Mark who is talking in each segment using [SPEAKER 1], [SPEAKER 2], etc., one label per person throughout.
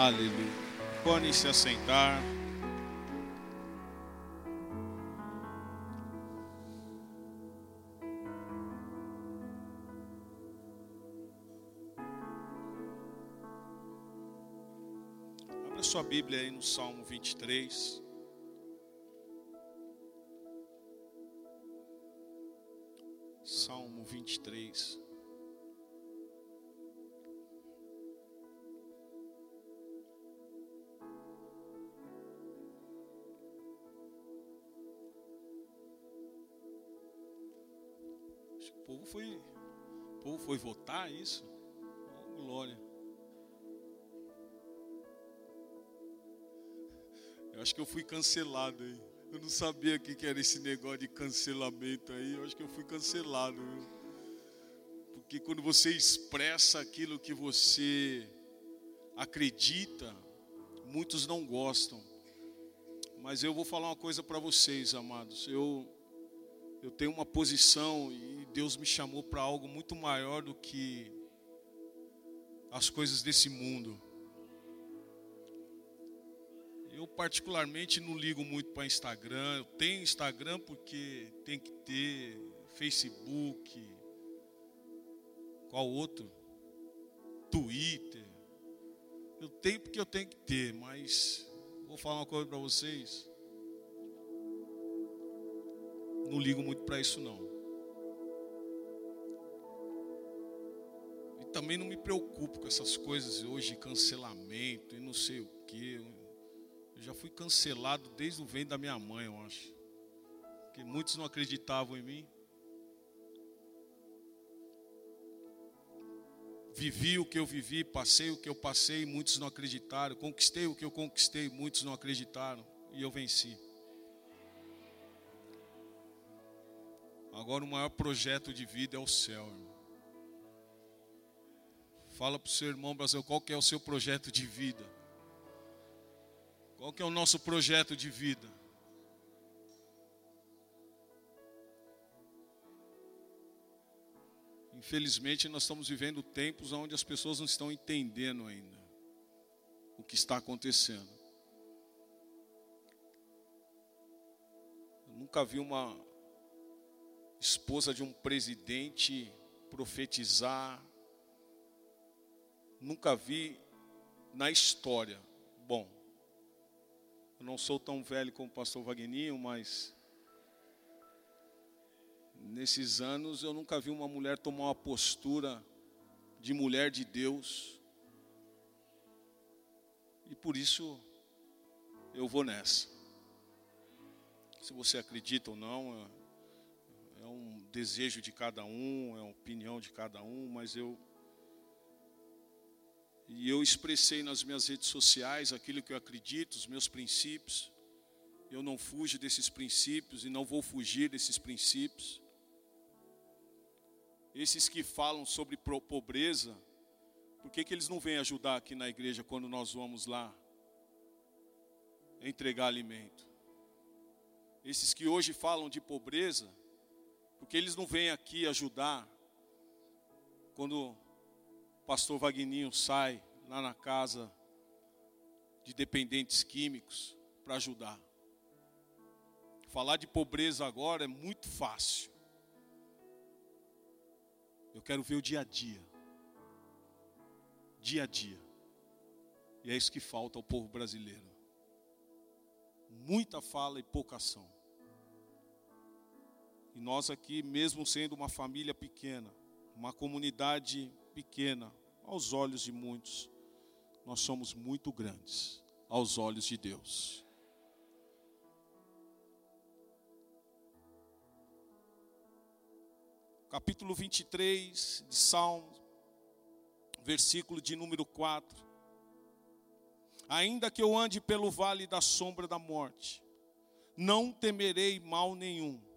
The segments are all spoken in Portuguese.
[SPEAKER 1] Aleluia. Podem se assentar. Abra sua Bíblia aí no Salmo 23. Votar isso. Oh, glória. Eu acho que eu fui cancelado aí. Eu não sabia que que era esse negócio de cancelamento aí. Eu acho que eu fui cancelado. viu? Porque quando você expressa aquilo que você acredita, muitos não gostam. Mas eu vou falar uma coisa para vocês, amados. Eu eu tenho uma posição e Deus me chamou para algo muito maior do que as coisas desse mundo. Eu particularmente não ligo muito para Instagram. Eu tenho Instagram porque tem que ter Facebook. Qual outro? Twitter. Eu tenho porque eu tenho que ter, mas vou falar uma coisa para vocês. Não ligo muito para isso não. E também não me preocupo com essas coisas hoje, cancelamento e não sei o que. Eu já fui cancelado desde o ventre da minha mãe, eu acho. Porque muitos não acreditavam em mim. Vivi o que eu vivi, passei o que eu passei, muitos não acreditaram. Conquistei o que eu conquistei, muitos não acreditaram. E eu venci. Agora o maior projeto de vida é o céu, irmão. Fala para o seu irmão Brasil, qual que é o seu projeto de vida? Qual que é o nosso projeto de vida? Infelizmente, nós estamos vivendo tempos onde as pessoas não estão entendendo ainda o que está acontecendo. Eu nunca vi uma esposa de um presidente profetizar. Nunca vi na história. Bom, eu não sou tão velho como o pastor Vagninho, mas nesses anos eu nunca vi uma mulher tomar uma postura de mulher de Deus. E por isso eu vou nessa. Se você acredita ou não, um desejo de cada um, é uma opinião de cada um, mas eu e eu expressei nas minhas redes sociais aquilo que eu acredito, os meus princípios. Eu não fujo desses princípios e não vou fugir desses princípios. Esses que falam sobre pobreza, por que, que eles não vêm ajudar aqui na igreja quando nós vamos lá entregar alimento? Esses que hoje falam de pobreza, porque eles não vêm aqui ajudar quando pastor Vagninho sai lá na casa de dependentes químicos para ajudar. Falar de pobreza agora é muito fácil. Eu quero ver o dia a dia. Dia a dia. E é isso que falta ao povo brasileiro. Muita fala e pouca ação. E nós aqui, mesmo sendo uma família pequena, uma comunidade pequena, aos olhos de muitos, nós somos muito grandes aos olhos de Deus. Capítulo 23 de Salmo, versículo de número 4. Ainda que eu ande pelo vale da sombra da morte, não temerei mal nenhum,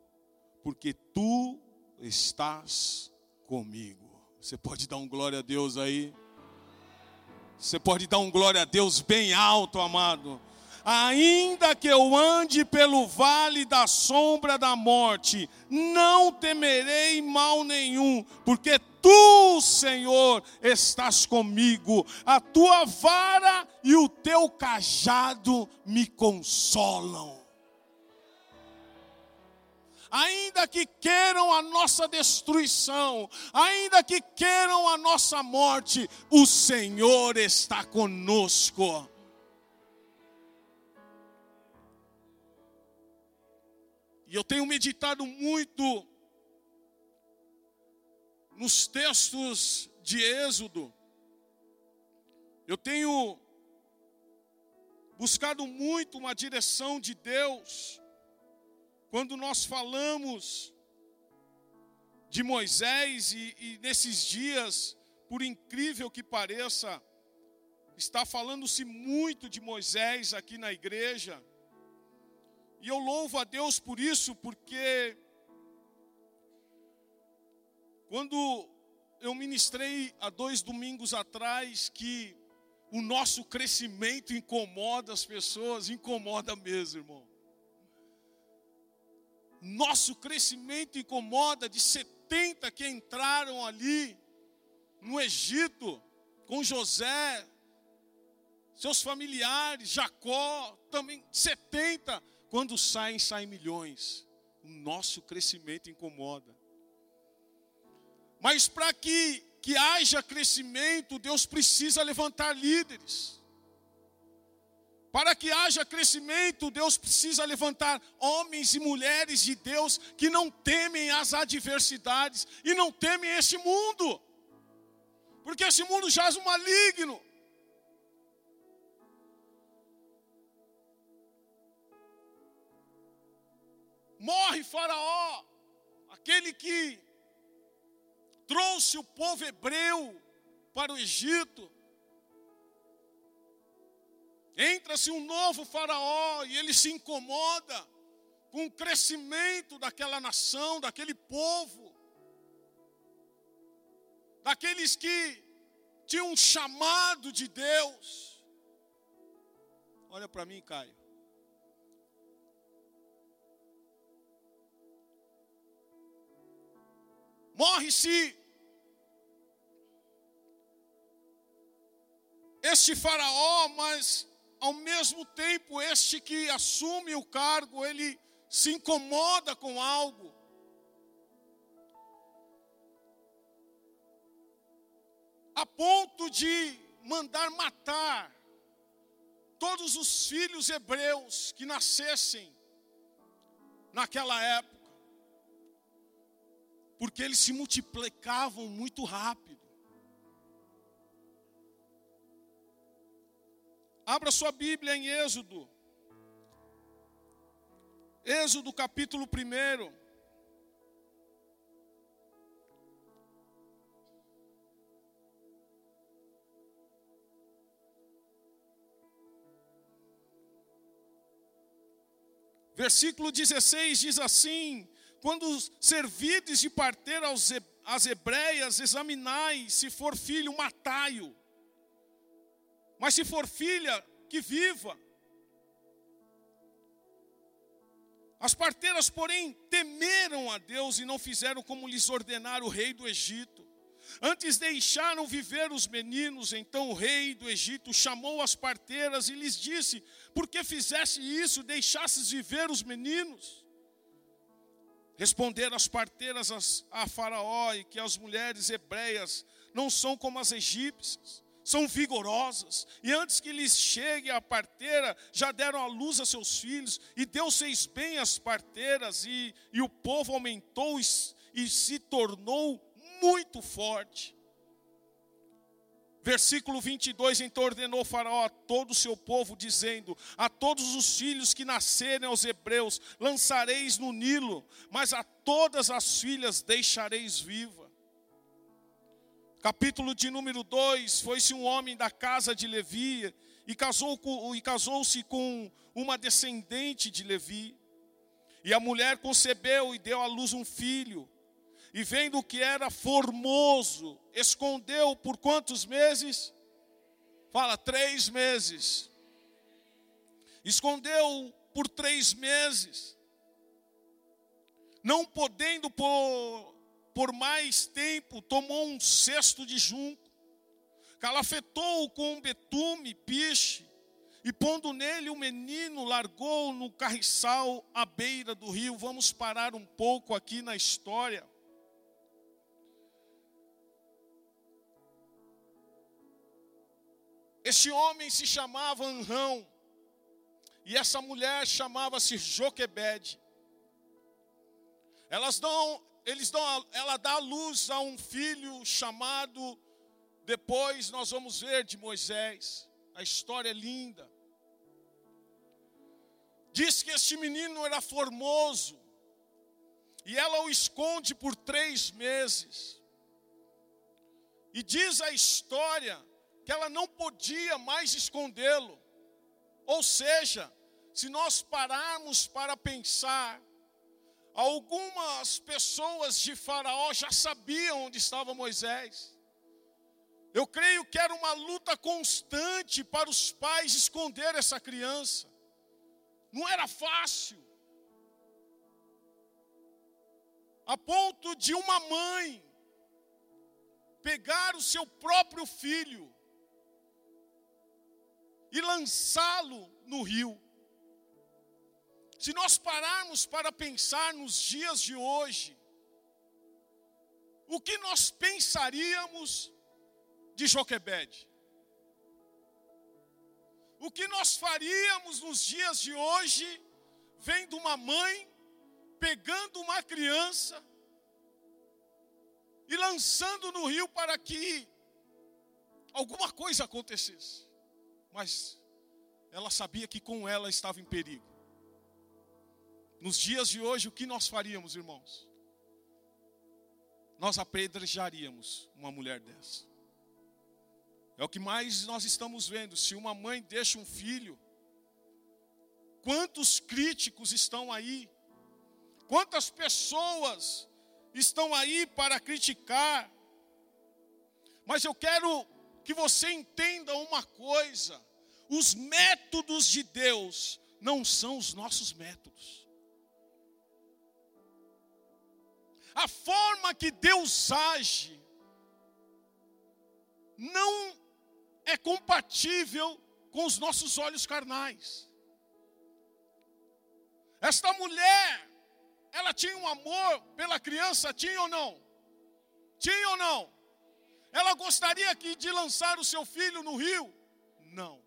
[SPEAKER 1] porque tu estás comigo. Você pode dar um glória a Deus aí? Você pode dar um glória a Deus bem alto, amado. Ainda que eu ande pelo vale da sombra da morte, não temerei mal nenhum, porque tu, Senhor, estás comigo, a tua vara e o teu cajado me consolam ainda que queiram a nossa destruição, ainda que queiram a nossa morte, o Senhor está conosco. E eu tenho meditado muito nos textos de Êxodo. Eu tenho buscado muito uma direção de Deus quando nós falamos de Moisés, e, e nesses dias, por incrível que pareça, está falando-se muito de Moisés aqui na igreja, e eu louvo a Deus por isso, porque quando eu ministrei há dois domingos atrás que o nosso crescimento incomoda as pessoas, incomoda mesmo, irmão nosso crescimento incomoda de 70 que entraram ali no Egito com José, seus familiares, Jacó, também 70. Quando saem, saem milhões. O nosso crescimento incomoda. Mas para que, que haja crescimento, Deus precisa levantar líderes. Para que haja crescimento, Deus precisa levantar homens e mulheres de Deus que não temem as adversidades e não temem esse mundo, porque esse mundo jaz um maligno. Morre Faraó, aquele que trouxe o povo hebreu para o Egito, Entra-se um novo faraó e ele se incomoda com o crescimento daquela nação, daquele povo, daqueles que tinham um chamado de Deus. Olha para mim, Caio. Morre-se este faraó, mas ao mesmo tempo, este que assume o cargo, ele se incomoda com algo. A ponto de mandar matar todos os filhos hebreus que nascessem naquela época, porque eles se multiplicavam muito rápido. Abra sua Bíblia em Êxodo. Êxodo capítulo 1. Versículo 16 diz assim: Quando servides de parteira às hebreias, examinai, se for filho, matai-o mas se for filha, que viva. As parteiras, porém, temeram a Deus e não fizeram como lhes ordenara o rei do Egito. Antes deixaram viver os meninos, então o rei do Egito chamou as parteiras e lhes disse: Por que fizesse isso, deixasses viver os meninos? Responderam as parteiras a Faraó e que as mulheres hebreias não são como as egípcias são vigorosas, e antes que lhes chegue a parteira, já deram a luz a seus filhos, e Deus fez bem as parteiras, e, e o povo aumentou e, e se tornou muito forte. Versículo 22, então ordenou Faraó a todo o seu povo, dizendo: A todos os filhos que nascerem aos hebreus lançareis no Nilo, mas a todas as filhas deixareis vivas capítulo de número 2, foi-se um homem da casa de Levi e casou-se com, casou com uma descendente de Levi. E a mulher concebeu e deu à luz um filho. E vendo que era formoso, escondeu por quantos meses? Fala, três meses. escondeu por três meses, não podendo por, por mais tempo, tomou um cesto de junco, calafetou-o com um betume, piche, e pondo nele o menino, largou no carriçal à beira do rio. Vamos parar um pouco aqui na história. Esse homem se chamava Anrão, e essa mulher chamava-se Joquebede. Elas dão, eles dão, ela dá luz a um filho chamado, depois nós vamos ver de Moisés. A história é linda. Diz que este menino era formoso, e ela o esconde por três meses. E diz a história que ela não podia mais escondê-lo. Ou seja, se nós pararmos para pensar, algumas pessoas de Faraó já sabiam onde estava Moisés. Eu creio que era uma luta constante para os pais esconder essa criança. Não era fácil. A ponto de uma mãe pegar o seu próprio filho e lançá-lo no rio. Se nós pararmos para pensar nos dias de hoje, o que nós pensaríamos de Joquebede? O que nós faríamos nos dias de hoje, vendo uma mãe pegando uma criança e lançando no rio para que alguma coisa acontecesse? mas ela sabia que com ela estava em perigo. Nos dias de hoje, o que nós faríamos, irmãos? Nós apedrejaríamos uma mulher dessa. É o que mais nós estamos vendo. Se uma mãe deixa um filho, quantos críticos estão aí? Quantas pessoas estão aí para criticar? Mas eu quero que você entenda uma coisa: os métodos de Deus não são os nossos métodos. A forma que Deus age não é compatível com os nossos olhos carnais. Esta mulher, ela tinha um amor pela criança, tinha ou não? Tinha ou não? Ela gostaria que de lançar o seu filho no rio? Não.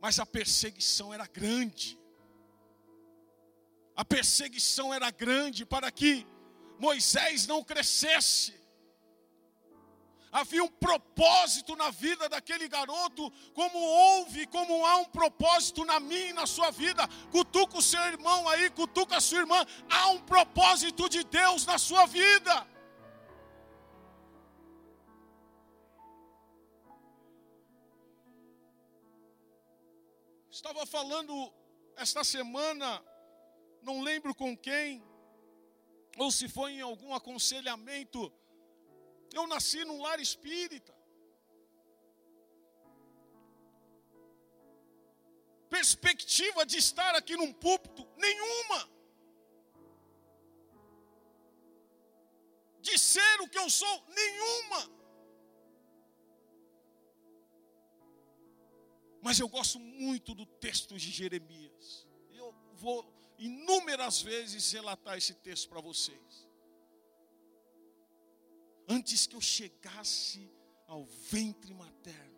[SPEAKER 1] Mas a perseguição era grande. A perseguição era grande para que Moisés não crescesse. Havia um propósito na vida daquele garoto, como houve, como há um propósito na minha e na sua vida. Cutuca o seu irmão aí, cutuca a sua irmã. Há um propósito de Deus na sua vida. Estava falando esta semana, não lembro com quem, ou se foi em algum aconselhamento. Eu nasci num lar espírita. Perspectiva de estar aqui num púlpito, nenhuma. De ser o que eu sou, nenhuma. Mas eu gosto muito do texto de Jeremias. Eu vou inúmeras vezes relatar esse texto para vocês. Antes que eu chegasse ao ventre materno,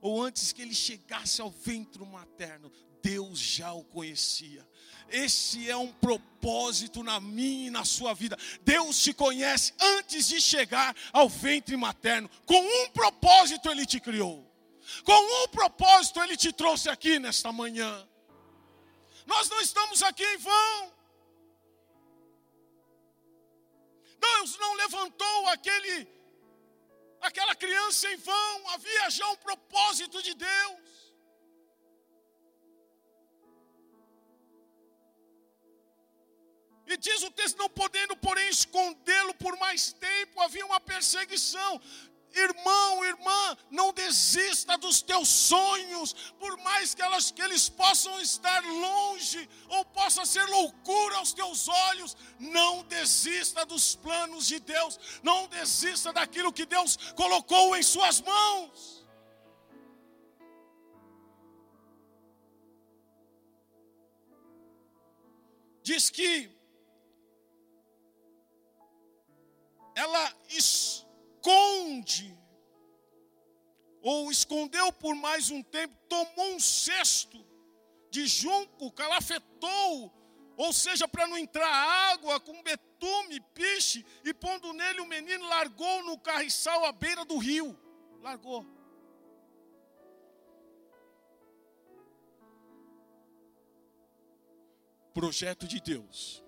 [SPEAKER 1] ou antes que ele chegasse ao ventre materno, Deus já o conhecia. Esse é um propósito na minha e na sua vida. Deus te conhece antes de chegar ao ventre materno. Com um propósito Ele te criou. Com um propósito Ele te trouxe aqui nesta manhã. Nós não estamos aqui em vão. Deus não levantou aquele aquela criança em vão, havia já um propósito de Deus. E diz o texto: não podendo, porém, escondê-lo por mais tempo, havia uma perseguição. Irmão, irmã, não desista dos teus sonhos, por mais que, elas, que eles possam estar longe, ou possa ser loucura aos teus olhos, não desista dos planos de Deus, não desista daquilo que Deus colocou em suas mãos. Diz que ela esconde, ou escondeu por mais um tempo, tomou um cesto de junco, calafetou, ou seja, para não entrar água, com betume, piche, e pondo nele o menino, largou no carriçal à beira do rio. Largou. Projeto de Deus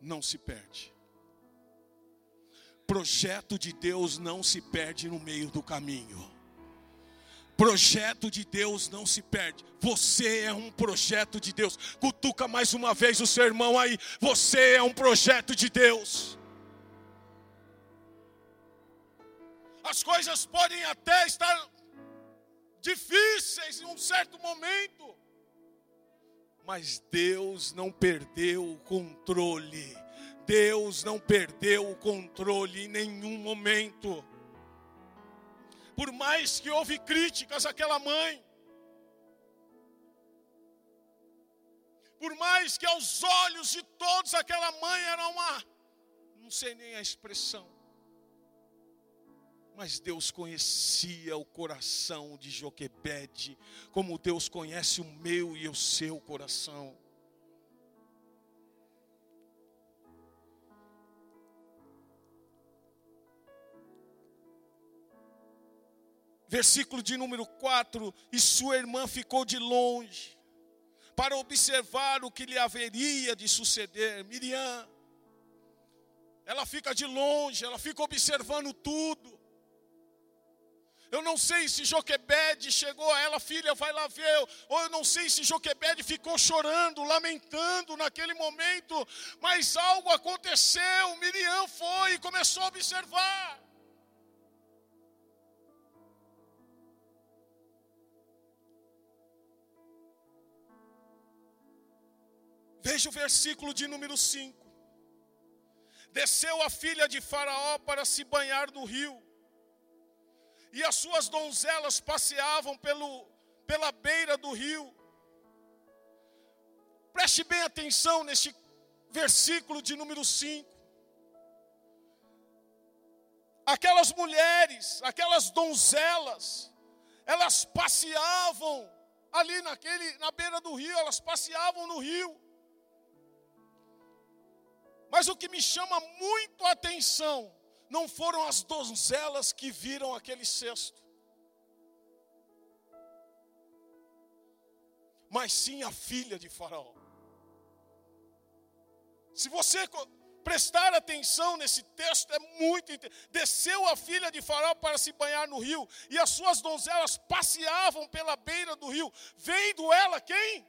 [SPEAKER 1] não se perde projeto de Deus não se perde no meio do caminho. Projeto de Deus não se perde. Você é um projeto de Deus. Cutuca mais uma vez o seu irmão aí. Você é um projeto de Deus. As coisas podem até estar difíceis em um certo momento, mas Deus não perdeu o controle Deus não perdeu o controle em nenhum momento. Por mais que houve críticas àquela mãe, por mais que aos olhos de todos aquela mãe era uma, não sei nem a expressão, mas Deus conhecia o coração de Joquebede, como Deus conhece o meu e o seu coração. Versículo de número 4: E sua irmã ficou de longe, para observar o que lhe haveria de suceder. Miriam, ela fica de longe, ela fica observando tudo. Eu não sei se Joquebede chegou a ela, filha, vai lá ver. Ou eu não sei se Joquebede ficou chorando, lamentando naquele momento. Mas algo aconteceu. Miriam foi e começou a observar. Veja o versículo de número 5. Desceu a filha de Faraó para se banhar no rio, e as suas donzelas passeavam pelo, pela beira do rio. Preste bem atenção neste versículo de número 5. Aquelas mulheres, aquelas donzelas, elas passeavam ali naquele, na beira do rio, elas passeavam no rio. Mas o que me chama muito a atenção não foram as donzelas que viram aquele cesto, mas sim a filha de Faraó. Se você prestar atenção nesse texto, é muito Desceu a filha de Faraó para se banhar no rio, e as suas donzelas passeavam pela beira do rio, vendo ela quem?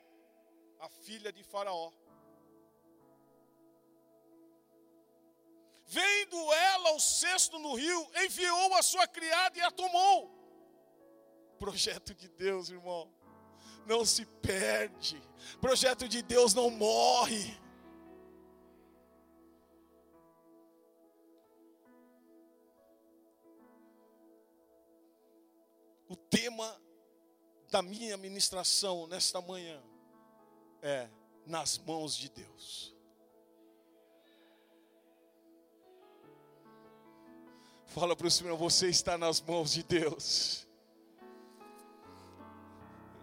[SPEAKER 1] A filha de Faraó. Vendo ela o cesto no rio, enviou a sua criada e a tomou. Projeto de Deus, irmão, não se perde. Projeto de Deus não morre. O tema da minha ministração nesta manhã é nas mãos de Deus. Fala para o Senhor, você está nas mãos de Deus.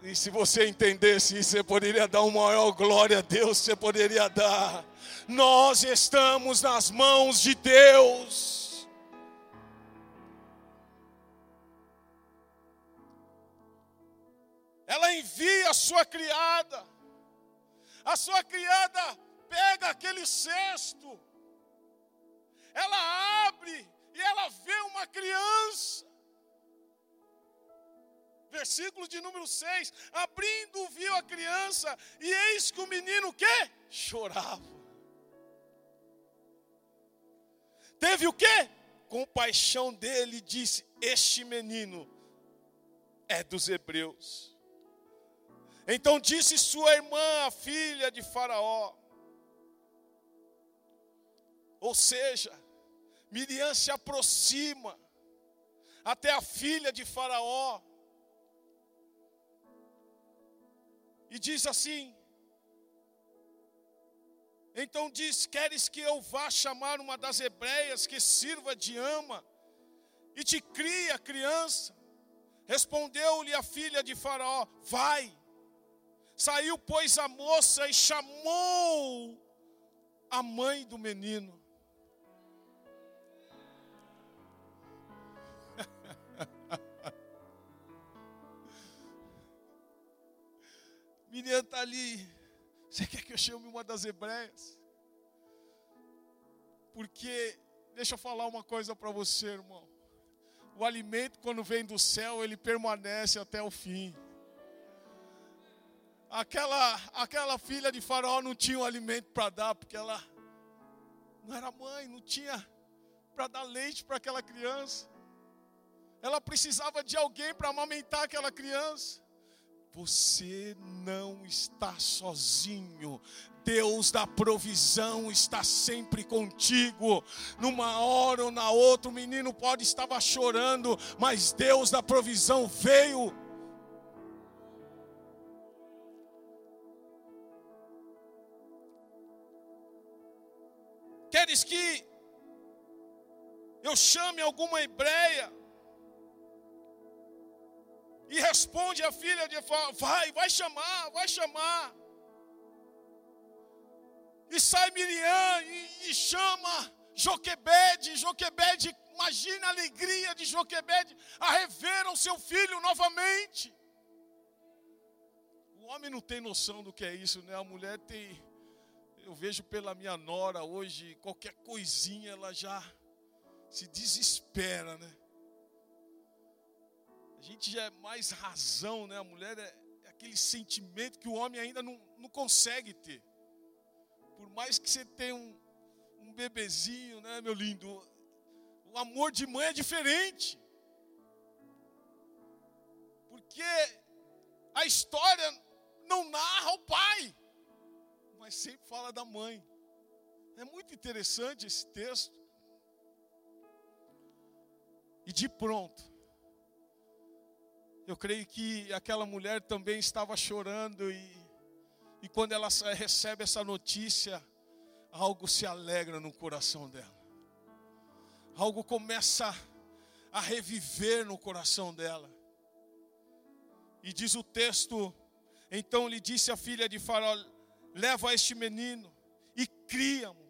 [SPEAKER 1] E se você entendesse isso, você poderia dar uma maior glória a Deus, você poderia dar. Nós estamos nas mãos de Deus. Ela envia a sua criada. A sua criada pega aquele cesto. Ela abre e ela vê uma criança. Versículo de número 6: Abrindo, viu a criança, e eis que o menino que? Chorava. Teve o que? compaixão dele, disse: Este menino é dos hebreus. Então disse sua irmã, a filha de Faraó. Ou seja, Miriam se aproxima até a filha de Faraó e diz assim: Então diz: Queres que eu vá chamar uma das hebreias que sirva de ama e te crie a criança? Respondeu-lhe a filha de Faraó: Vai. Saiu, pois, a moça e chamou a mãe do menino. Miriam está ali. Você quer que eu chame uma das hebreias? Porque, deixa eu falar uma coisa para você, irmão. O alimento, quando vem do céu, ele permanece até o fim. Aquela, aquela filha de Faraó não tinha um alimento para dar, porque ela não era mãe, não tinha para dar leite para aquela criança. Ela precisava de alguém para amamentar aquela criança. Você não está sozinho. Deus da provisão está sempre contigo. Numa hora ou na outra, o menino pode estar chorando, mas Deus da provisão veio Queres que eu chame alguma hebreia? E responde a filha de Faraó: Vai, vai chamar, vai chamar. E sai Miriam e, e chama Joquebede. Joquebede, imagina a alegria de Joquebede a rever o seu filho novamente. O homem não tem noção do que é isso, né? A mulher tem eu vejo pela minha nora hoje, qualquer coisinha ela já se desespera, né? A gente já é mais razão, né? A mulher é, é aquele sentimento que o homem ainda não, não consegue ter. Por mais que você tenha um, um bebezinho, né, meu lindo? O amor de mãe é diferente. Porque a história não narra o pai mas sempre fala da mãe. É muito interessante esse texto. E de pronto, eu creio que aquela mulher também estava chorando e, e quando ela recebe essa notícia, algo se alegra no coração dela. Algo começa a reviver no coração dela. E diz o texto: então lhe disse a filha de Faraó: leva este menino e cria-mo.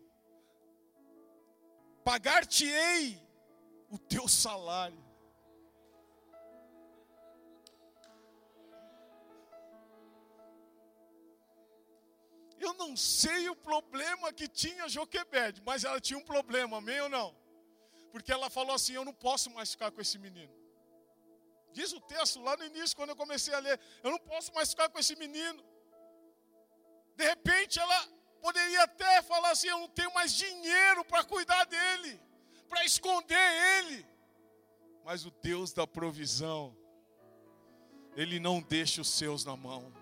[SPEAKER 1] Pagar-te-ei o teu salário. Eu não sei o problema que tinha Joquebede, mas ela tinha um problema, amém ou não? Porque ela falou assim: Eu não posso mais ficar com esse menino. Diz o texto lá no início, quando eu comecei a ler: Eu não posso mais ficar com esse menino. De repente ela poderia até falar assim: eu não tenho mais dinheiro para cuidar dele, para esconder ele. Mas o Deus da provisão, ele não deixa os seus na mão.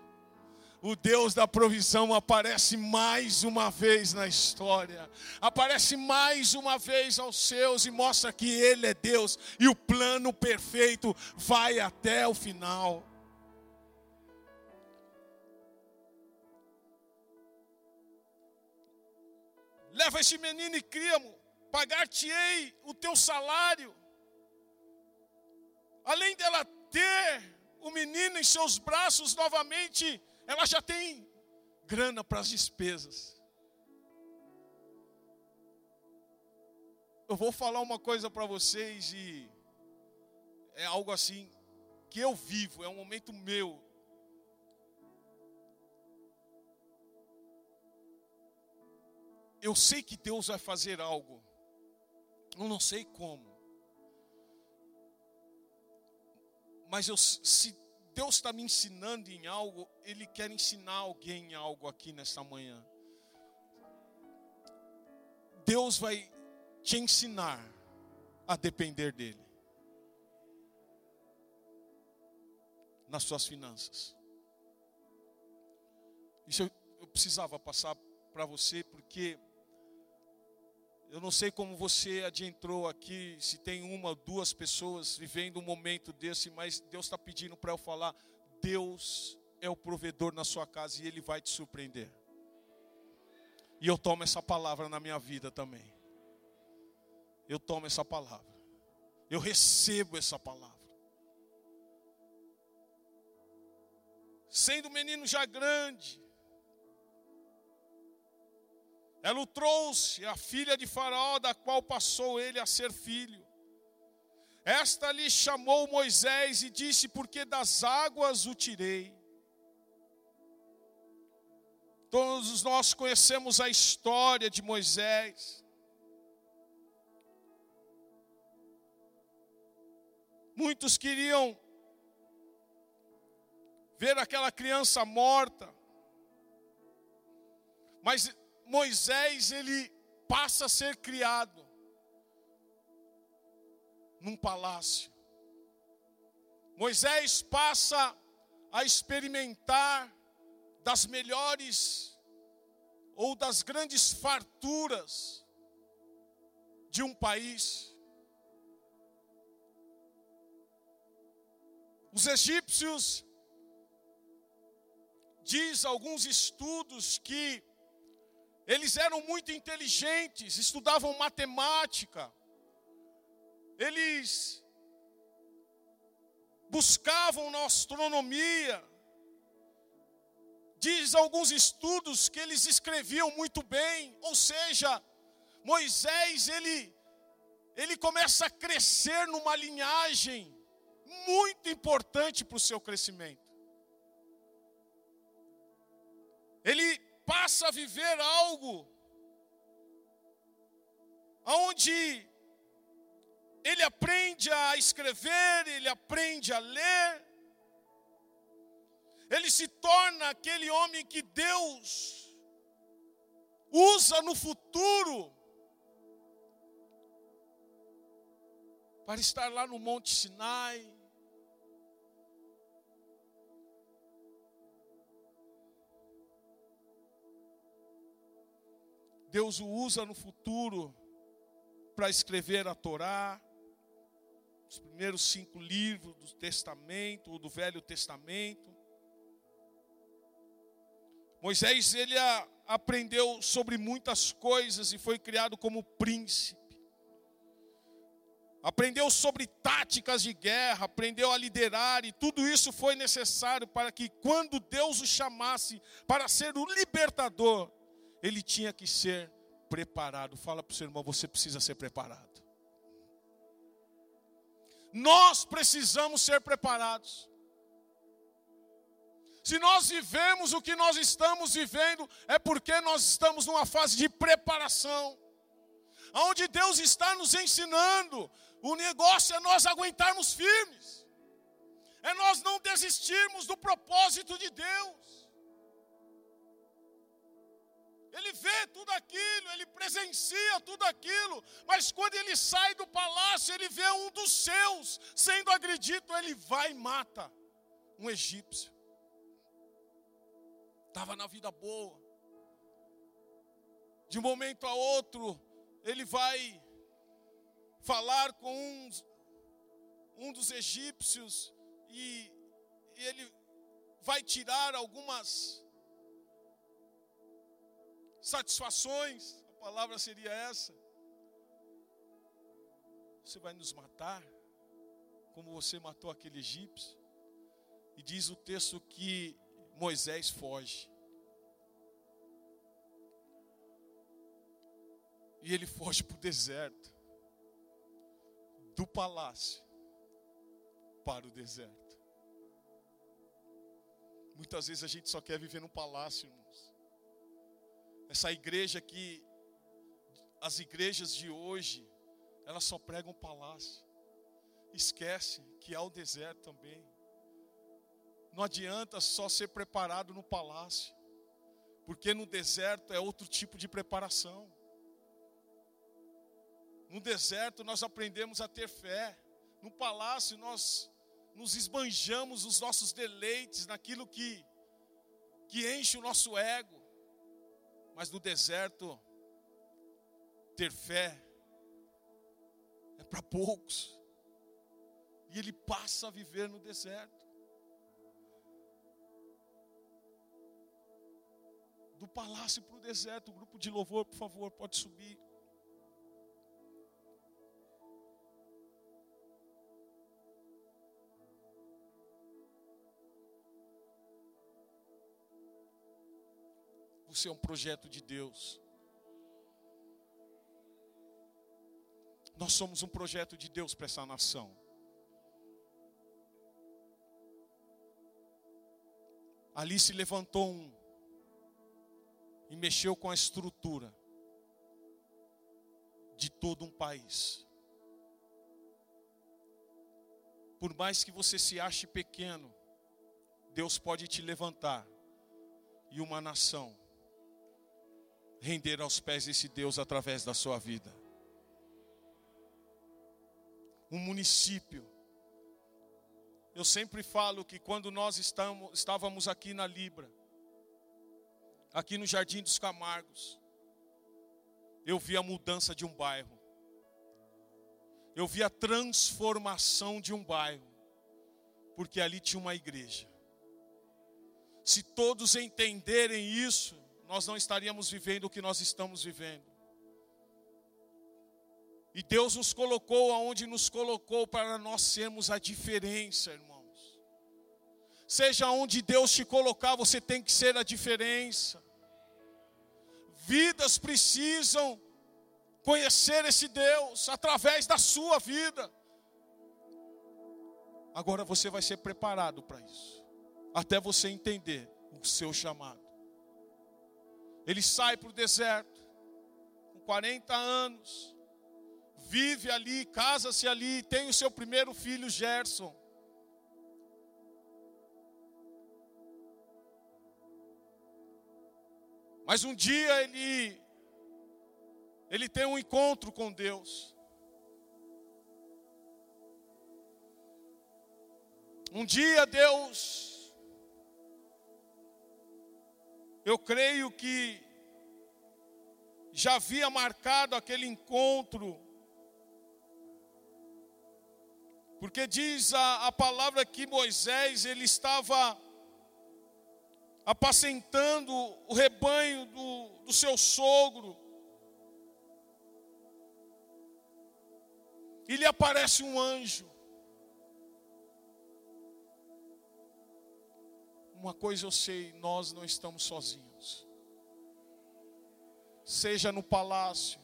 [SPEAKER 1] O Deus da provisão aparece mais uma vez na história, aparece mais uma vez aos seus e mostra que Ele é Deus e o plano perfeito vai até o final. leva este menino e cria-mo, pagar-te-ei o teu salário. Além dela ter o menino em seus braços novamente, ela já tem grana para as despesas. Eu vou falar uma coisa para vocês e é algo assim que eu vivo, é um momento meu. eu sei que Deus vai fazer algo, eu não sei como, mas eu, se Deus está me ensinando em algo, Ele quer ensinar alguém algo aqui nesta manhã. Deus vai te ensinar a depender dele. Nas suas finanças. Isso eu, eu precisava passar para você, porque eu não sei como você adentrou aqui, se tem uma ou duas pessoas vivendo um momento desse, mas Deus está pedindo para eu falar: Deus é o provedor na sua casa e Ele vai te surpreender. E eu tomo essa palavra na minha vida também. Eu tomo essa palavra. Eu recebo essa palavra. Sendo menino já grande, ela o trouxe, a filha de Faraó, da qual passou ele a ser filho. Esta lhe chamou Moisés e disse: Porque das águas o tirei. Todos nós conhecemos a história de Moisés. Muitos queriam ver aquela criança morta, mas Moisés ele passa a ser criado num palácio. Moisés passa a experimentar das melhores ou das grandes farturas de um país. Os egípcios diz alguns estudos que eles eram muito inteligentes, estudavam matemática, eles buscavam na astronomia. Diz alguns estudos que eles escreviam muito bem, ou seja, Moisés ele ele começa a crescer numa linhagem muito importante para o seu crescimento. Ele passa a viver algo onde ele aprende a escrever, ele aprende a ler, ele se torna aquele homem que Deus usa no futuro para estar lá no Monte Sinai, Deus o usa no futuro para escrever a Torá, os primeiros cinco livros do Testamento, ou do Velho Testamento. Moisés, ele aprendeu sobre muitas coisas e foi criado como príncipe. Aprendeu sobre táticas de guerra, aprendeu a liderar, e tudo isso foi necessário para que, quando Deus o chamasse para ser o libertador, ele tinha que ser preparado. Fala para o seu irmão, você precisa ser preparado. Nós precisamos ser preparados. Se nós vivemos o que nós estamos vivendo, é porque nós estamos numa fase de preparação, onde Deus está nos ensinando. O negócio é nós aguentarmos firmes, é nós não desistirmos do propósito de Deus. Ele vê tudo aquilo, ele presencia tudo aquilo, mas quando ele sai do palácio, ele vê um dos seus sendo agredido, ele vai e mata um egípcio. Estava na vida boa. De um momento a outro, ele vai falar com um, um dos egípcios e, e ele vai tirar algumas satisfações, a palavra seria essa. Você vai nos matar, como você matou aquele egípcio. E diz o texto que Moisés foge. E ele foge para o deserto, do palácio para o deserto. Muitas vezes a gente só quer viver no palácio, irmãos. Essa igreja que as igrejas de hoje, elas só pregam palácio. Esquece que há o deserto também. Não adianta só ser preparado no palácio, porque no deserto é outro tipo de preparação. No deserto nós aprendemos a ter fé. No palácio nós nos esbanjamos os nossos deleites naquilo que que enche o nosso ego. Mas no deserto ter fé é para poucos. E ele passa a viver no deserto. Do palácio para o deserto, o grupo de louvor, por favor, pode subir. Você é um projeto de Deus. Nós somos um projeto de Deus para essa nação. Ali se levantou um e mexeu com a estrutura de todo um país. Por mais que você se ache pequeno, Deus pode te levantar e uma nação render aos pés desse Deus através da sua vida. Um município. Eu sempre falo que quando nós estamos, estávamos aqui na Libra, aqui no Jardim dos Camargos, eu vi a mudança de um bairro. Eu vi a transformação de um bairro, porque ali tinha uma igreja. Se todos entenderem isso, nós não estaríamos vivendo o que nós estamos vivendo. E Deus nos colocou aonde nos colocou para nós sermos a diferença, irmãos. Seja onde Deus te colocar, você tem que ser a diferença. Vidas precisam conhecer esse Deus através da sua vida. Agora você vai ser preparado para isso, até você entender o seu chamado. Ele sai para o deserto, com 40 anos, vive ali, casa-se ali, tem o seu primeiro filho, Gerson. Mas um dia ele ele tem um encontro com Deus. Um dia Deus Eu creio que já havia marcado aquele encontro, porque diz a, a palavra que Moisés ele estava apacentando o rebanho do, do seu sogro, e lhe aparece um anjo. Uma coisa eu sei, nós não estamos sozinhos. Seja no palácio,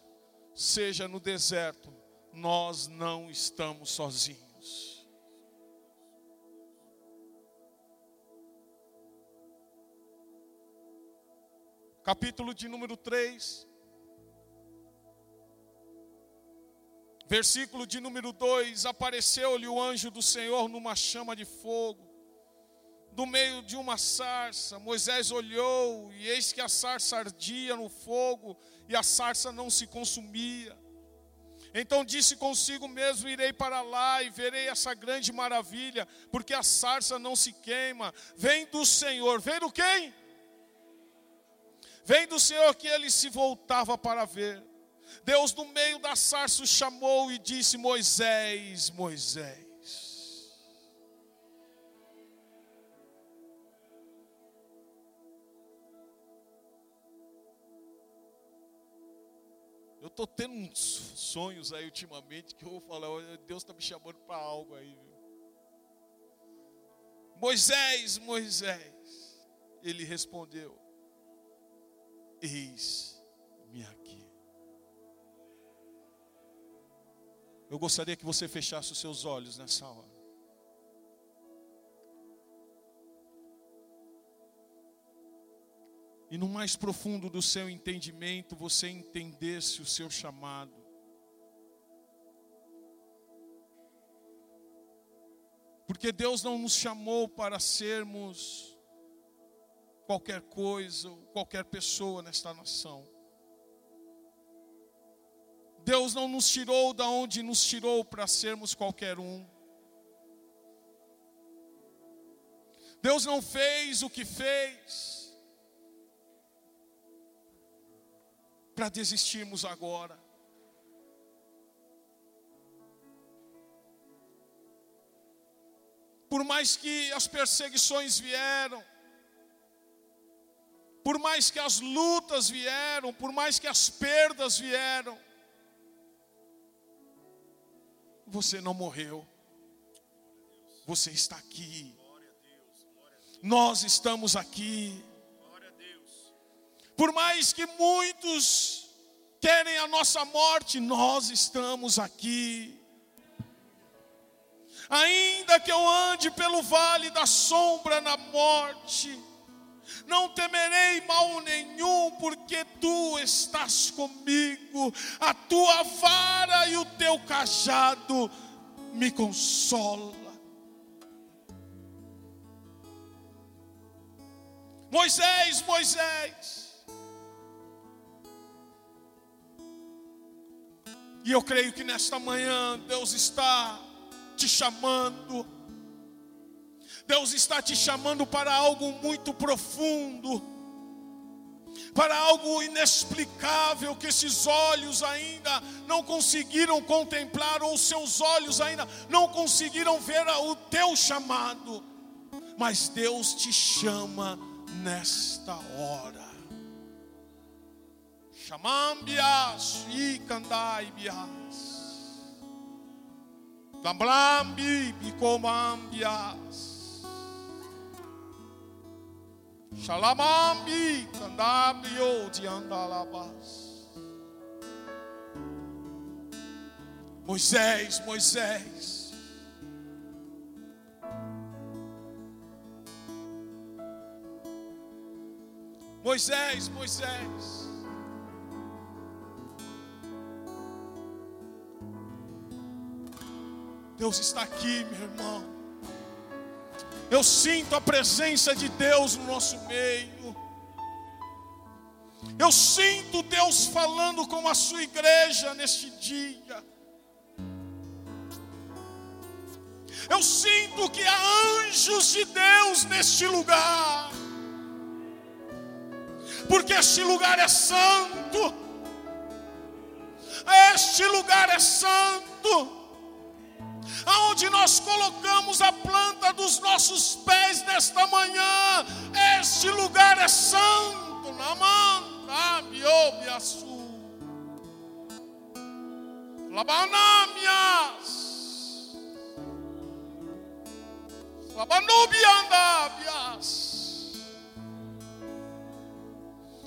[SPEAKER 1] seja no deserto, nós não estamos sozinhos. Capítulo de número 3, versículo de número 2: Apareceu-lhe o anjo do Senhor numa chama de fogo do meio de uma sarça. Moisés olhou, e eis que a sarça ardia no fogo, e a sarça não se consumia. Então disse consigo mesmo: Irei para lá e verei essa grande maravilha, porque a sarça não se queima. Vem do Senhor, vem do quem? Vem do Senhor que ele se voltava para ver. Deus, no meio da sarça, o chamou e disse: Moisés, Moisés. Estou tendo uns sonhos aí ultimamente que eu vou falar, Deus está me chamando para algo aí. Viu? Moisés, Moisés, ele respondeu: Eis-me aqui. Eu gostaria que você fechasse os seus olhos nessa hora. E no mais profundo do seu entendimento você entendesse o seu chamado. Porque Deus não nos chamou para sermos qualquer coisa, qualquer pessoa nesta nação. Deus não nos tirou da onde nos tirou para sermos qualquer um. Deus não fez o que fez para desistirmos agora. Por mais que as perseguições vieram, por mais que as lutas vieram, por mais que as perdas vieram, você não morreu. Você está aqui. Nós estamos aqui. Por mais que muitos querem a nossa morte, nós estamos aqui. Ainda que eu ande pelo vale da sombra na morte, não temerei mal nenhum, porque tu estás comigo, a tua vara e o teu cajado me consola. Moisés, Moisés. E eu creio que nesta manhã Deus está te chamando Deus está te chamando para algo muito profundo, para algo inexplicável que esses olhos ainda não conseguiram contemplar, ou seus olhos ainda não conseguiram ver o teu chamado, mas Deus te chama nesta hora. Chamambias e candaibias. Tamblambi bicomambias. Shalamambi kandabio diandalabas. Moisés, Moisés. Moisés, Moisés. Deus está aqui, meu irmão. Eu sinto a presença de Deus no nosso meio. Eu sinto Deus falando com a sua igreja neste dia. Eu sinto que há anjos de Deus neste lugar. Porque este lugar é santo. Este lugar é santo aonde nós colocamos a planta dos nossos pés nesta manhã. Este lugar é santo. Namanda, biobiasu. Labanamias. Labanubiandabias.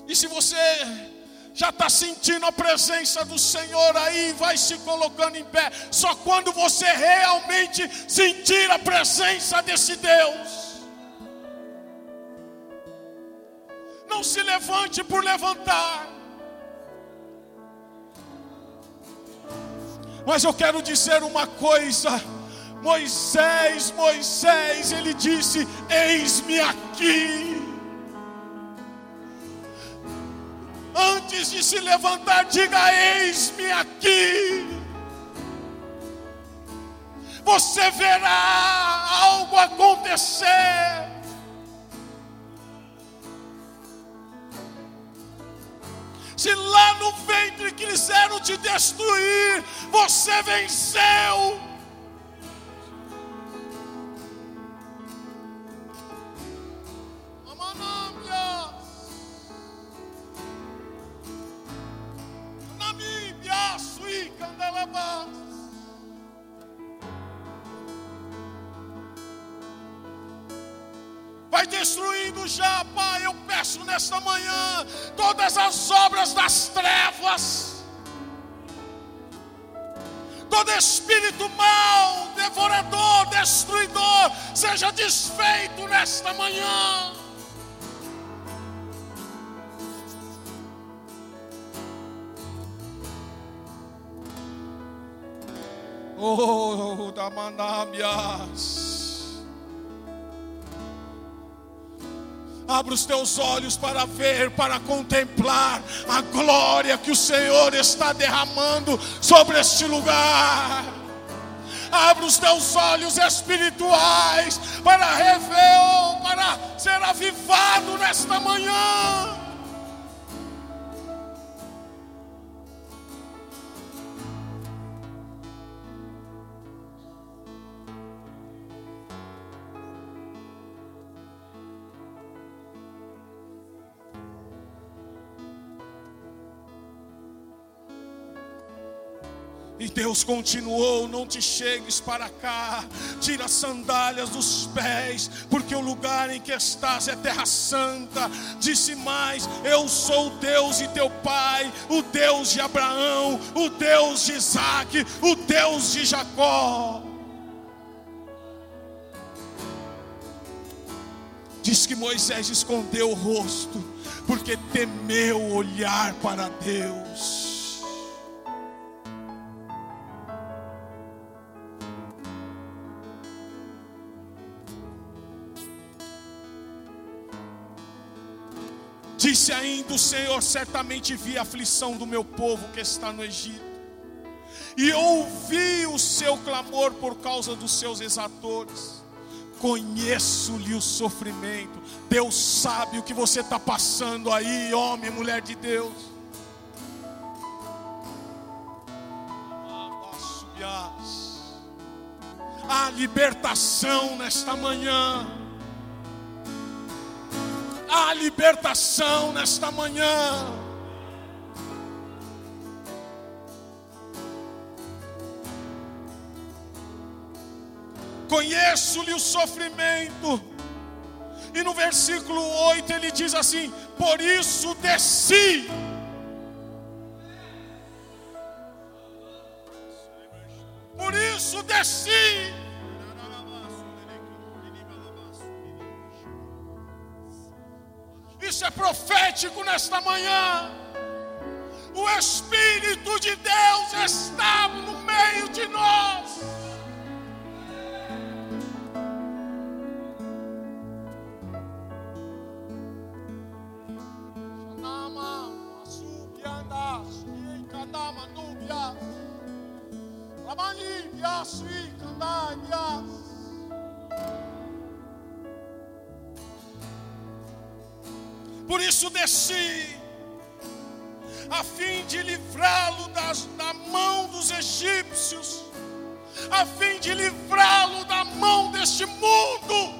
[SPEAKER 1] E se você já está sentindo a presença do Senhor aí, vai se colocando em pé. Só quando você realmente sentir a presença desse Deus. Não se levante por levantar. Mas eu quero dizer uma coisa. Moisés, Moisés, ele disse: Eis-me aqui. Antes de se levantar, diga: Eis-me aqui. Você verá algo acontecer. Se lá no ventre quiseram te destruir, você venceu. Vai destruindo já, Pai. Eu peço nesta manhã todas as obras das trevas. Todo espírito mau, devorador, destruidor, seja desfeito nesta manhã. Oh, da. Abra os teus olhos para ver, para contemplar a glória que o Senhor está derramando sobre este lugar. Abra os teus olhos espirituais para rever, para ser avivado nesta manhã. Deus continuou: Não te chegues para cá, tira as sandálias dos pés, porque o lugar em que estás é terra santa. Disse mais: Eu sou o Deus e teu pai, o Deus de Abraão, o Deus de Isaac, o Deus de Jacó. Diz que Moisés escondeu o rosto, porque temeu olhar para Deus. Disse ainda o Senhor: certamente vi a aflição do meu povo que está no Egito, e ouvi o seu clamor por causa dos seus exatores. Conheço-lhe o sofrimento. Deus sabe o que você está passando aí, homem, mulher de Deus. A libertação nesta manhã a libertação nesta manhã. Conheço-lhe o sofrimento. E no versículo 8 ele diz assim: Por isso desci. Nesta manhã. O Espírito de Deus está no meio de nós. Ramani, Yasui, Kandai, Yas. Isso desci, a fim de livrá-lo da mão dos egípcios, a fim de livrá-lo da mão deste mundo.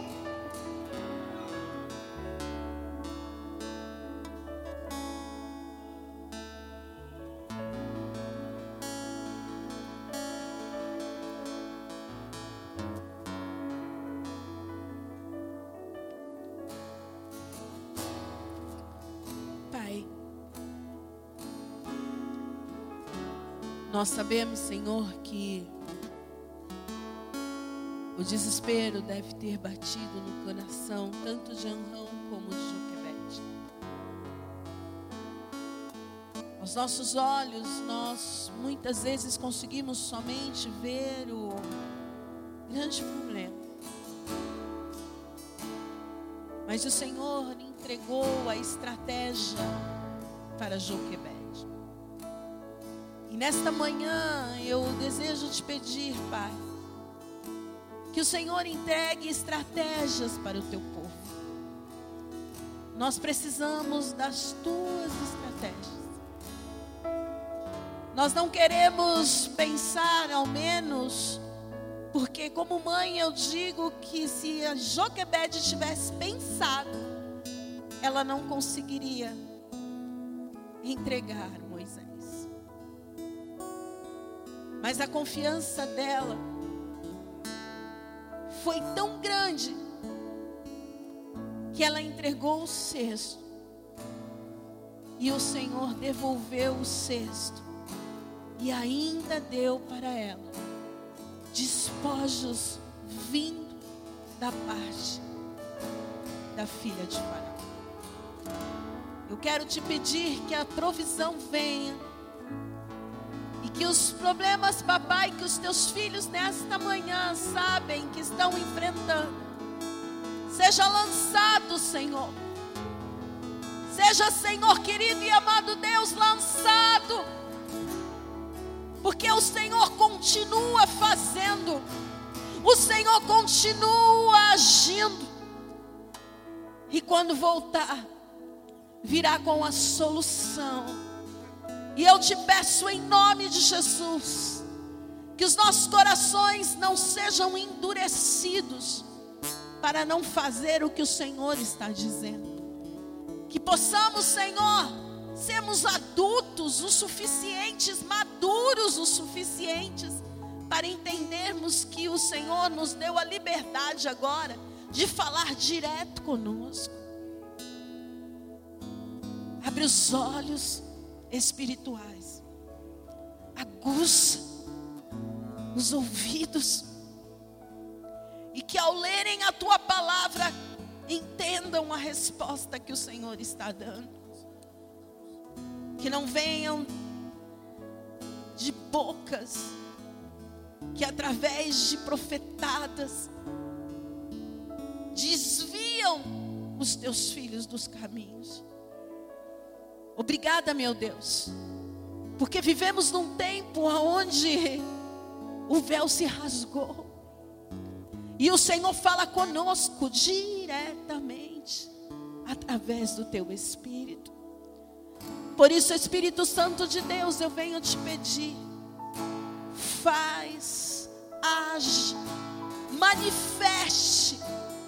[SPEAKER 2] Nós sabemos, Senhor, que o desespero deve ter batido no coração tanto de Anrão como de Joquebede. Aos nossos olhos, nós muitas vezes conseguimos somente ver o grande problema. Mas o Senhor entregou a estratégia para Joquebede. E nesta manhã eu desejo te pedir, Pai, que o Senhor entregue estratégias para o teu povo. Nós precisamos das tuas estratégias. Nós não queremos pensar, ao menos, porque como mãe eu digo que se a Joquebede tivesse pensado, ela não conseguiria entregar Mas a confiança dela foi tão grande que ela entregou o cesto. E o Senhor devolveu o cesto. E ainda deu para ela despojos vindo da parte da filha de Faraó. Eu quero te pedir que a provisão venha que os problemas, papai, que os teus filhos nesta manhã sabem que estão enfrentando, seja lançado, Senhor, seja, Senhor querido e amado Deus, lançado, porque o Senhor continua fazendo, o Senhor continua agindo, e quando voltar, virá com a solução. E eu te peço em nome de Jesus, que os nossos corações não sejam endurecidos para não fazer o que o Senhor está dizendo. Que possamos, Senhor, sermos adultos o suficientes, maduros o suficientes para entendermos que o Senhor nos deu a liberdade agora de falar direto conosco. Abre os olhos espirituais. Aguça os ouvidos. E que ao lerem a tua palavra, entendam a resposta que o Senhor está dando. Que não venham de bocas que através de profetadas desviam os teus filhos dos caminhos. Obrigada, meu Deus, porque vivemos num tempo onde o véu se rasgou. E o Senhor fala conosco diretamente através do teu Espírito. Por isso, Espírito Santo de Deus, eu venho te pedir, faz, age, manifeste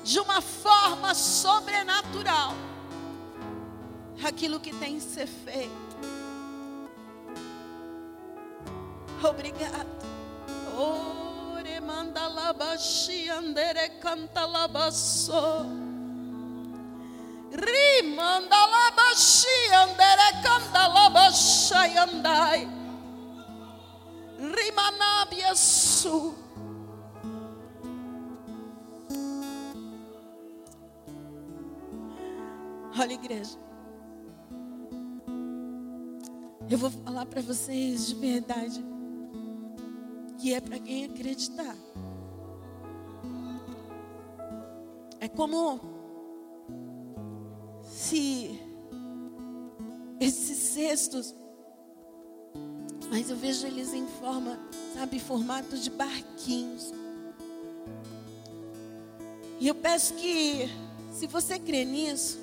[SPEAKER 2] de uma forma sobrenatural aquilo que tem que ser feito. Obrigado. Ore manda labashi andere canta labasso. Rimanda labashi andere canta labashai andai. Rimanabiasu. Olha, igreja. Eu vou falar para vocês de verdade. Que é para quem acreditar. É como se esses cestos, mas eu vejo eles em forma, sabe, formato de barquinhos. E eu peço que, se você crê nisso,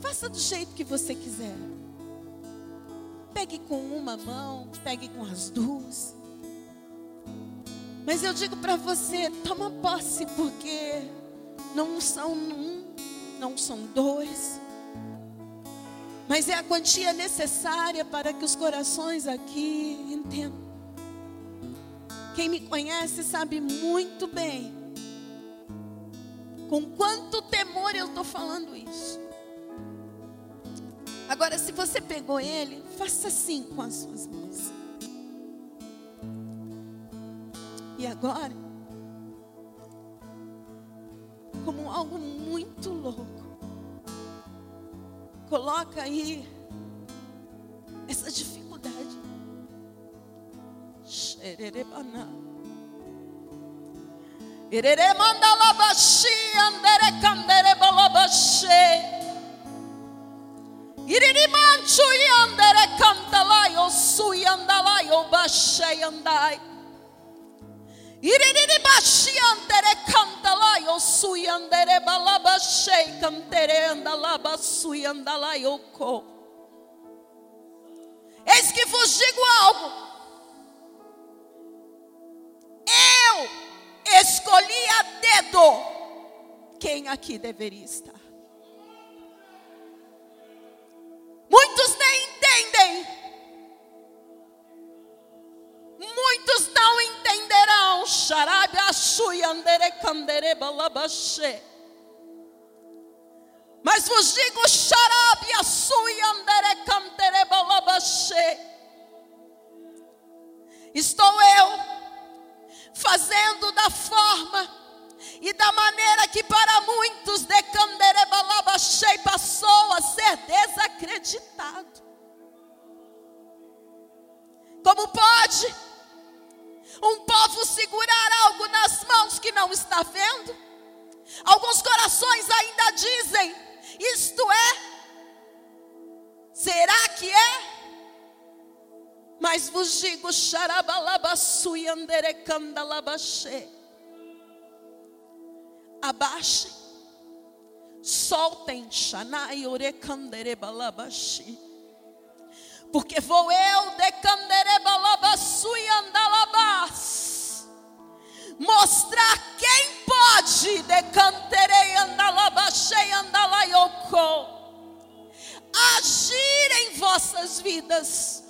[SPEAKER 2] faça do jeito que você quiser. Pegue com uma mão, pegue com as duas. Mas eu digo para você, toma posse, porque não são um, não são dois. Mas é a quantia necessária para que os corações aqui entendam. Quem me conhece sabe muito bem com quanto temor eu estou falando isso. Agora, se você pegou ele, faça assim com as suas mãos. E agora, como algo muito louco, coloca aí essa dificuldade. Xererebaná. Irere mandalabashi andere kandere balabashi. Eis que vos digo algo. Eu escolhi a dedo quem aqui deveria estar. Entendem. Muitos não entenderão. Mas vos digo. Estou eu fazendo da forma e da maneira que para muitos de passou a ser desacreditado. Como pode um povo segurar algo nas mãos que não está vendo? Alguns corações ainda dizem, Isto é? Será que é? Mas vos digo. Abaixem, soltem, xanai orecanderebalabaxi. Porque vou eu decanderebalabasui andalabas. Mostrar quem pode decanterei andalabaxei andalaiocô. Agir em vossas vidas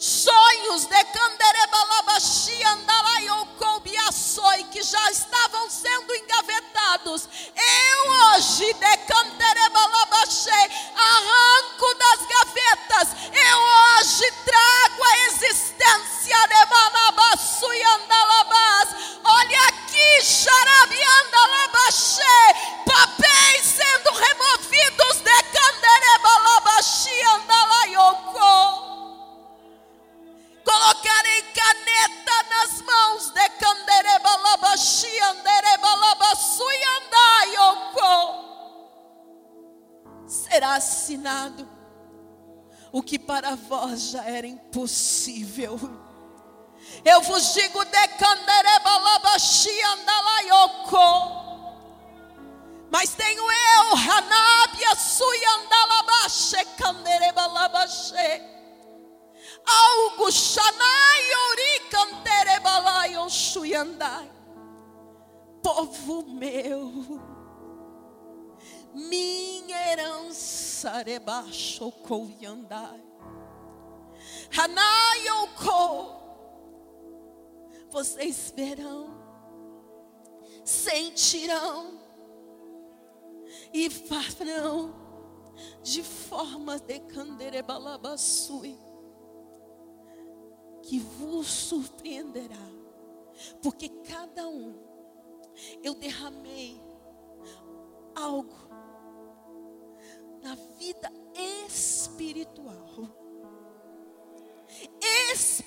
[SPEAKER 2] sonhos de Canderebalabaxi, Andalaiocoubiaçoi, que já estavam sendo engavetados. Eu hoje, de Canderebalabaxi, arranco das gavetas. Eu hoje trago a existência de Manabaçu e Andalabás. Olha aqui, Xarabi Andalabaxi, papéis sendo removidos de Canderebalabaxi, Andalaiocou colocarei caneta nas mãos de Canderebalabaxi, Anderebalabaçui, Andaioko. Será assinado o que para vós já era impossível. Eu vos digo de Andalaioko. Mas tenho eu, Hanabia, Sui, Andalabaxe, Canderebalabaxe algo Shanai Ori Canterebalai Oxuyandai. Povo meu, minha herança rebaixo Koyandai. Hanai Oko. Vocês verão, sentirão e farão de forma de canderebalabasui que vos surpreenderá, porque cada um eu derramei algo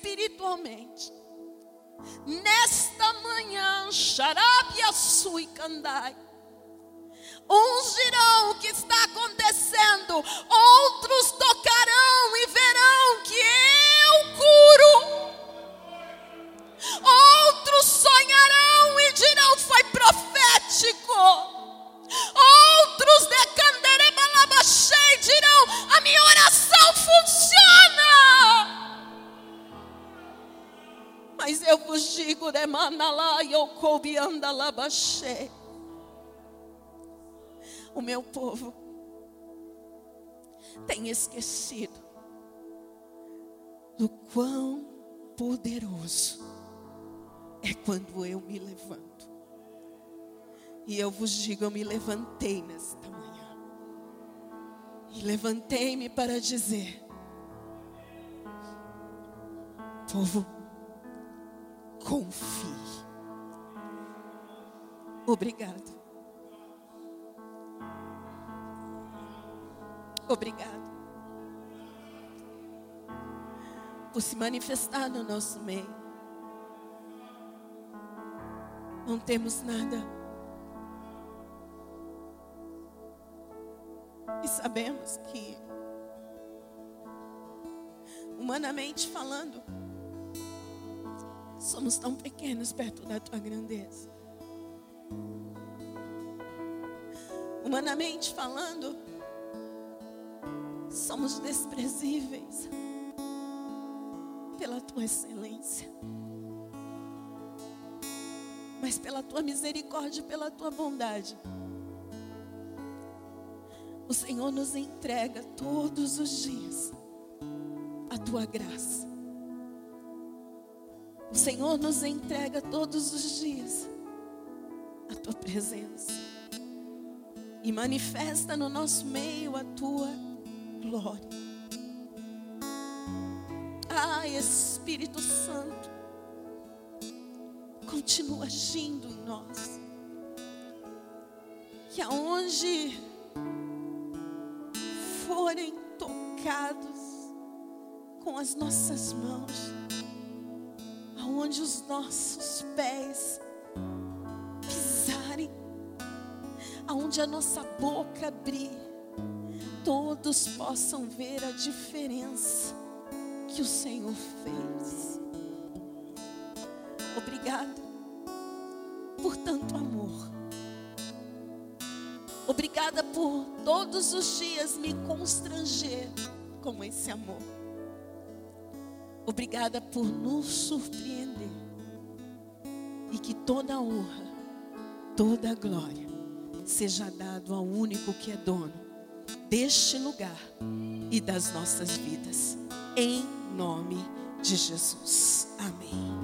[SPEAKER 2] espiritualmente. Nesta manhã, Xarabia Sui Kandai, Uns dirão o que está acontecendo, outros tocarão Eu vos digo, Remanalá, Yokobiandalabachei o meu povo tem esquecido do quão poderoso é quando eu me levanto. E eu vos digo, eu me levantei nesta manhã. E levantei-me para dizer: Povo, confie. Obrigado. Obrigado por se manifestar no nosso meio. Não temos nada. E sabemos que, humanamente falando, somos tão pequenos perto da tua grandeza. Humanamente falando, somos desprezíveis pela tua excelência. Mas pela tua misericórdia e pela tua bondade. O Senhor nos entrega todos os dias a tua graça. O Senhor nos entrega todos os dias a tua presença. E manifesta no nosso meio a tua glória. Ah, Espírito Santo, continua agindo em nós. Que aonde forem tocados com as nossas mãos, aonde os nossos pés pisarem, aonde a nossa boca abrir, todos possam ver a diferença que o Senhor fez. Obrigada por tanto amor. Obrigada por todos os dias me constranger com esse amor. Obrigada por nos surpreender. E que toda honra, toda glória seja dado ao único que é dono deste lugar e das nossas vidas. Em nome de Jesus. Amém.